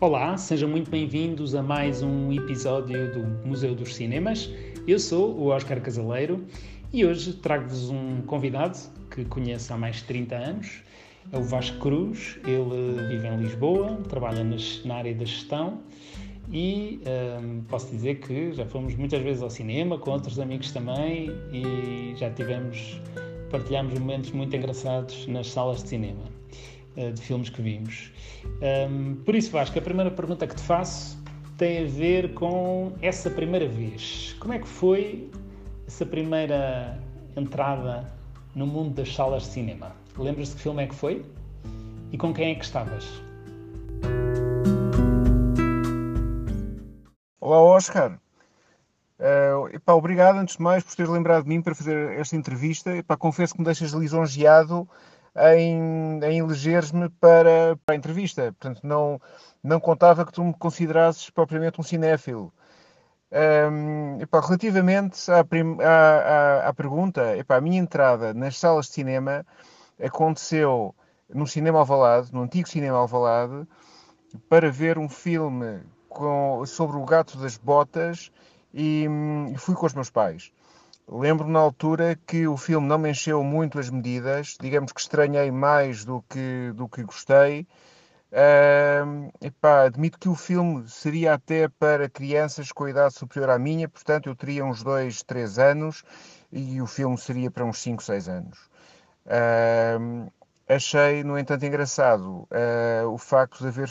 Olá, sejam muito bem-vindos a mais um episódio do Museu dos Cinemas. Eu sou o Oscar Casaleiro e hoje trago-vos um convidado que conheço há mais de 30 anos. É o Vasco Cruz, ele vive em Lisboa, trabalha na área da gestão e um, posso dizer que já fomos muitas vezes ao cinema com outros amigos também e já tivemos, partilhamos momentos muito engraçados nas salas de cinema uh, de filmes que vimos. Um, por isso, Vasco, a primeira pergunta que te faço tem a ver com essa primeira vez. Como é que foi essa primeira entrada no mundo das salas de cinema? Lembras-te que filme é que foi? E com quem é que estavas? Olá, Oscar. Uh, epá, obrigado, antes de mais, por teres lembrado de mim para fazer esta entrevista. Epá, confesso que me deixas lisonjeado em, em eleger-me para, para a entrevista. Portanto, não, não contava que tu me considerasses propriamente um cinéfilo. Um, epá, relativamente à, prim, à, à, à, pergunta, epá, a minha entrada nas salas de cinema aconteceu no Cinema Alvalade, no antigo Cinema Alvalade, para ver um filme com, sobre o gato das botas e, hum, fui com os meus pais. Lembro na altura que o filme não me encheu muito as medidas, digamos que estranhei mais do que, do que gostei. Uh, epá, admito que o filme seria até para crianças com idade superior à minha, portanto eu teria uns 2, 3 anos e o filme seria para uns 5, 6 anos. Uh, achei, no entanto, engraçado uh, o facto de haver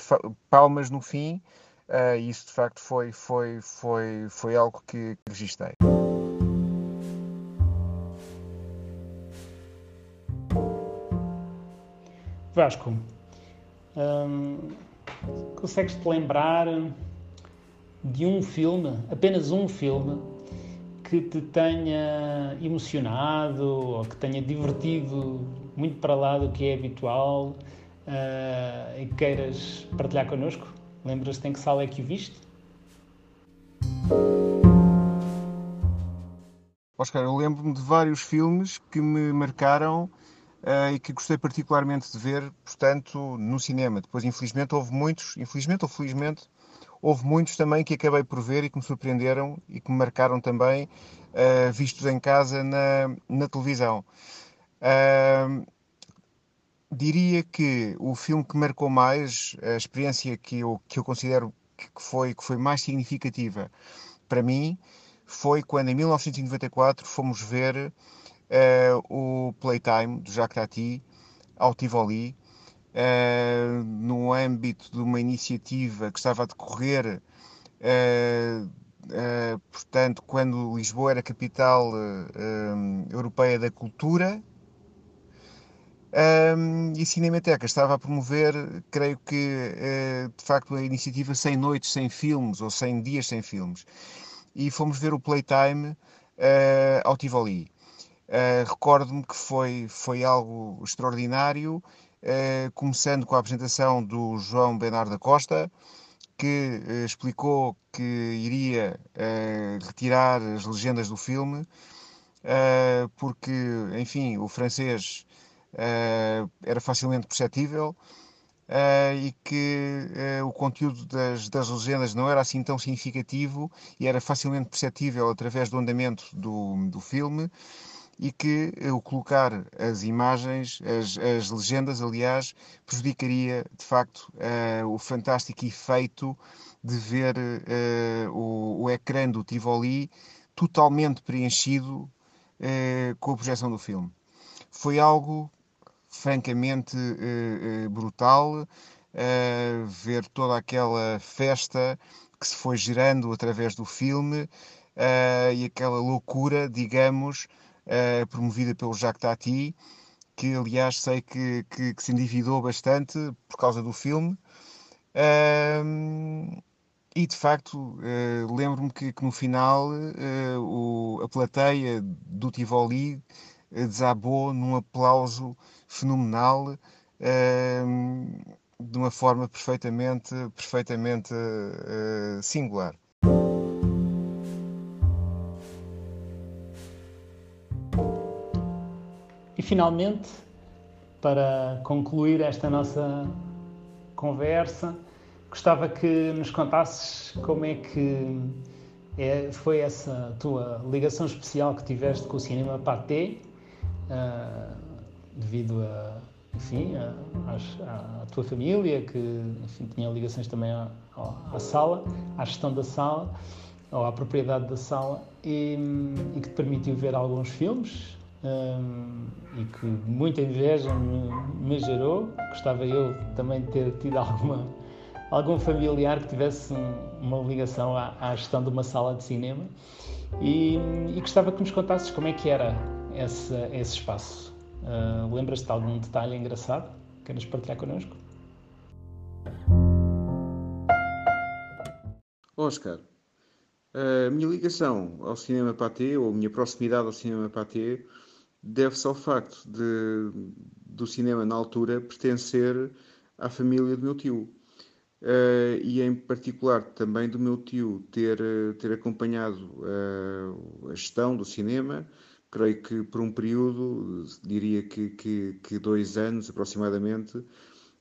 palmas no fim Uh, isso de facto foi, foi, foi, foi algo que, registrei. Vasco, hum, consegues-te lembrar de um filme, apenas um filme, que te tenha emocionado ou que tenha divertido muito para lá do que é habitual uh, e queiras partilhar connosco? Lembras-te em que sala é que o viste? Oscar, eu lembro-me de vários filmes que me marcaram uh, e que gostei particularmente de ver, portanto, no cinema. Depois, infelizmente, houve muitos, infelizmente ou felizmente, houve muitos também que acabei por ver e que me surpreenderam e que me marcaram também, uh, vistos em casa na, na televisão. Uh, diria que o filme que marcou mais, a experiência que eu, que eu considero que foi, que foi mais significativa para mim, foi quando em 1994 fomos ver uh, o Playtime do Jacques Tati ao Tivoli, uh, no âmbito de uma iniciativa que estava a decorrer, uh, portanto, quando Lisboa era capital europeia da cultura, um, e Cinemateca estava a promover, creio que, de facto, a iniciativa 100 noites sem filmes ou 100 dias sem filmes. E fomos ver o Playtime ao Tivoli. Uh, Recordo-me que foi, foi algo extraordinário, começando com a apresentação do João Bernardo da Costa, que explicou que iria retirar as legendas do filme, porque, enfim, o francês uh, era facilmente perceptível uh, e que uh, o conteúdo das, das legendas não era assim tão significativo e era facilmente perceptível através do andamento do, do filme e que o colocar as imagens, as, as legendas, aliás, prejudicaria de facto o fantástico efeito de ver o, o ecrã do Tivoli totalmente preenchido com a projeção do filme. Foi algo francamente uh, brutal uh, ver toda aquela festa que se foi gerando através do filme e aquela loucura, digamos, promovida pelo Jacques Tati, que aliás sei que, que, que, se endividou bastante por causa do filme. e de facto, lembro-me que, que, no final o, a plateia do Tivoli desabou num aplauso fenomenal, de uma forma perfeitamente, perfeitamente uh, singular. Finalmente, para concluir esta nossa conversa, gostava que nos contasses como é que é, foi essa tua ligação especial que tiveste com o cinema Pathé, uh, devido a, enfim, a, tua família, que enfim, tinha ligações também à, à, sala, à gestão da sala, ou à propriedade da sala, e, e que te permitiu ver alguns filmes. Um, e que muita inveja me, me gerou. Gostava eu também de ter tido alguma algum familiar que tivesse uma ligação à, à, gestão de uma sala de cinema e, e, gostava que nos contasses como é que era esse, esse espaço. Uh, Lembras-te de algum detalhe engraçado? Queres partilhar connosco? Oscar, a minha ligação ao cinema Pathé, ou a minha proximidade ao cinema Pathé, deve-se ao facto de, do cinema na altura pertencer à família do meu tio. Uh, e em particular também do meu tio ter, ter acompanhado uh, a gestão do cinema, creio que por um período, diria que, que, que, dois anos aproximadamente,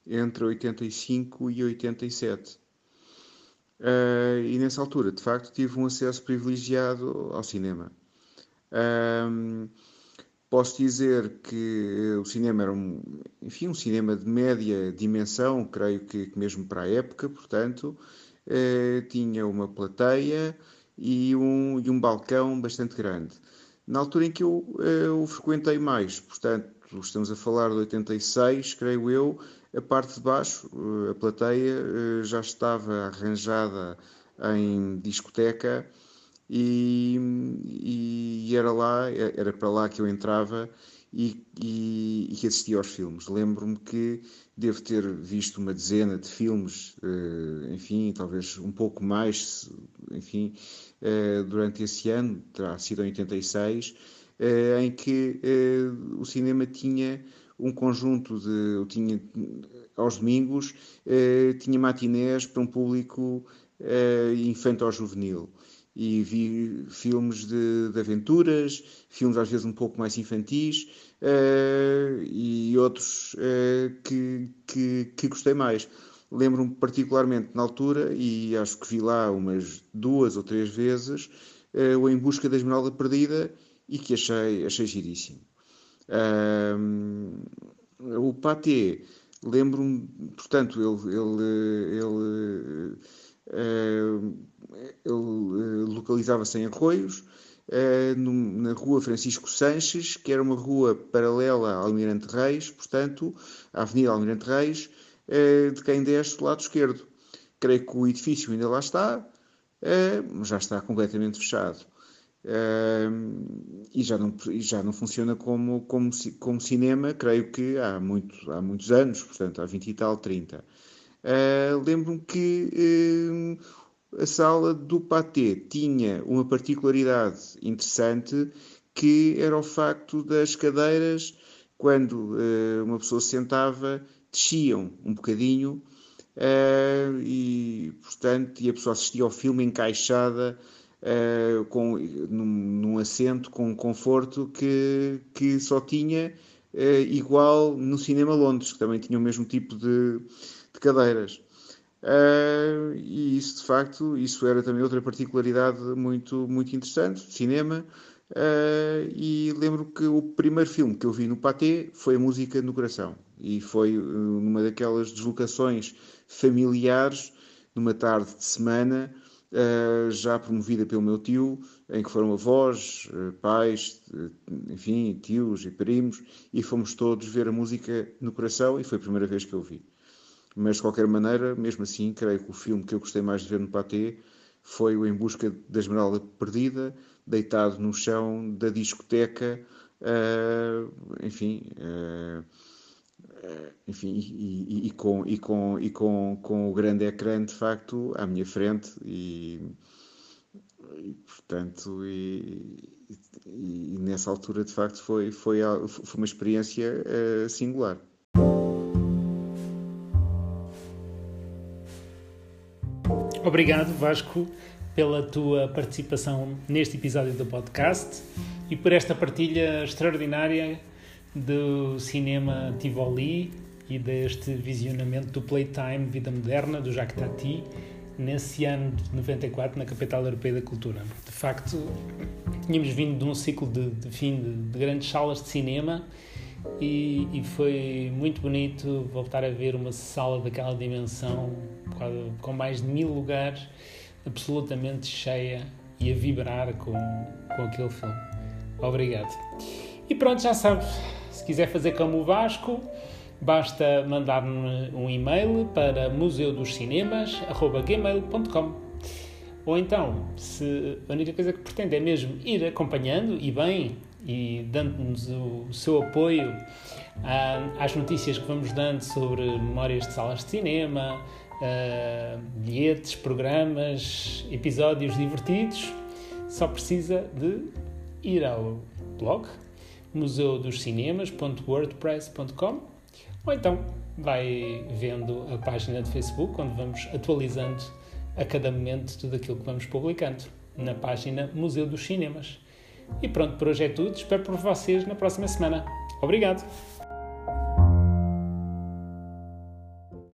entre 85 e 87. Uh, e nessa altura, de facto, tive um acesso privilegiado ao cinema. Uh, Posso dizer que o cinema era um, enfim, um cinema de média dimensão, creio que, que mesmo para a época, portanto, eh, tinha uma plateia e um, e um balcão bastante grande. Na altura em que eu eh, o frequentei mais, portanto, estamos a falar de 86, creio eu, a parte de baixo, eh, a plateia eh, já estava arranjada em discoteca e, e, era lá, era para lá que eu entrava e, e, e assistia aos filmes. Lembro-me que devo ter visto uma dezena de filmes, eh, enfim, talvez um pouco mais, enfim, durante esse ano, terá sido em 86, eh, em que o cinema tinha um conjunto de. Tinha, aos domingos, tinha matinés para um público infanto-juvenil e vi filmes de, de, aventuras, filmes às vezes um pouco mais infantis uh, e outros uh, que, que, que, gostei mais. Lembro-me particularmente na altura, e acho que vi lá umas duas ou três vezes, uh, o Em Busca da Esmeralda Perdida e que achei, achei giríssimo. o Paté, lembro-me, portanto, ele, ele, ele ele localizava-se em Arroios, na rua Francisco Sanches, que era uma rua paralela ao Almirante Reis, portanto, a Avenida Almirante Reis, de quem desce do lado esquerdo. Creio que o edifício ainda lá está, já está completamente fechado. E já não, já não funciona como, como, como cinema, creio que há, muito, há muitos anos, portanto, há 20 e tal, 30. Uh, Lembro-me que uh, a sala do Paté tinha uma particularidade interessante que era o facto das cadeiras, quando uh, uma pessoa se sentava, desciam um bocadinho e, portanto, e a pessoa assistia ao filme encaixada com, num, num, assento com conforto que, que só tinha igual no Cinema Londres, que também tinha o mesmo tipo de de cadeiras. Uh, e isso, de facto, isso era também outra particularidade muito, muito interessante, cinema. Uh, e lembro que o primeiro filme que eu vi no Pathé foi a Música no Coração. E foi uh, numa daquelas deslocações familiares, numa tarde de semana, já promovida pelo meu tio, em que foram avós, pais, enfim, tios e primos, e fomos todos ver a Música no Coração, e foi a primeira vez que eu vi. Mas, de qualquer maneira, mesmo assim, creio que o filme que eu gostei mais de ver no Pathé foi o Em Busca da Esmeralda Perdida, deitado no chão da discoteca, uh, enfim, uh, enfim e, e, e, com, e, com, e com, com o grande ecrã, de facto, à minha frente, e, e portanto, e, e, nessa altura, de facto, foi, foi, foi uma experiência uh, singular. Obrigado, Vasco, pela tua participação neste episódio do podcast e por esta partilha extraordinária do cinema Tivoli e deste visionamento do Playtime Vida Moderna, do Jacques Tati, nesse ano de 94, na capital europeia da cultura. De facto, tínhamos vindo de um ciclo de, de fim de, de, grandes salas de cinema e, e, foi muito bonito voltar a ver uma sala daquela dimensão, com mais de mil lugares, absolutamente cheia e a vibrar com, com aquele filme. Obrigado. E pronto, já sabe, se quiser fazer como o Vasco, basta mandar-me um e-mail para museudoscinemas.gmail.com ou então, se a única coisa que pretende é mesmo ir acompanhando e bem e dando-nos o seu apoio ah, às notícias que vamos dando sobre memórias de salas de cinema, uh, bilhetes, programas, episódios divertidos, só precisa de ir ao blog museudoscinemas.wordpress.com ou então vai vendo a página de Facebook onde vamos atualizando a cada momento tudo aquilo que vamos publicando na página Museu dos Cinemas. E pronto, por hoje é tudo. Espero por vocês na próxima semana. Obrigado!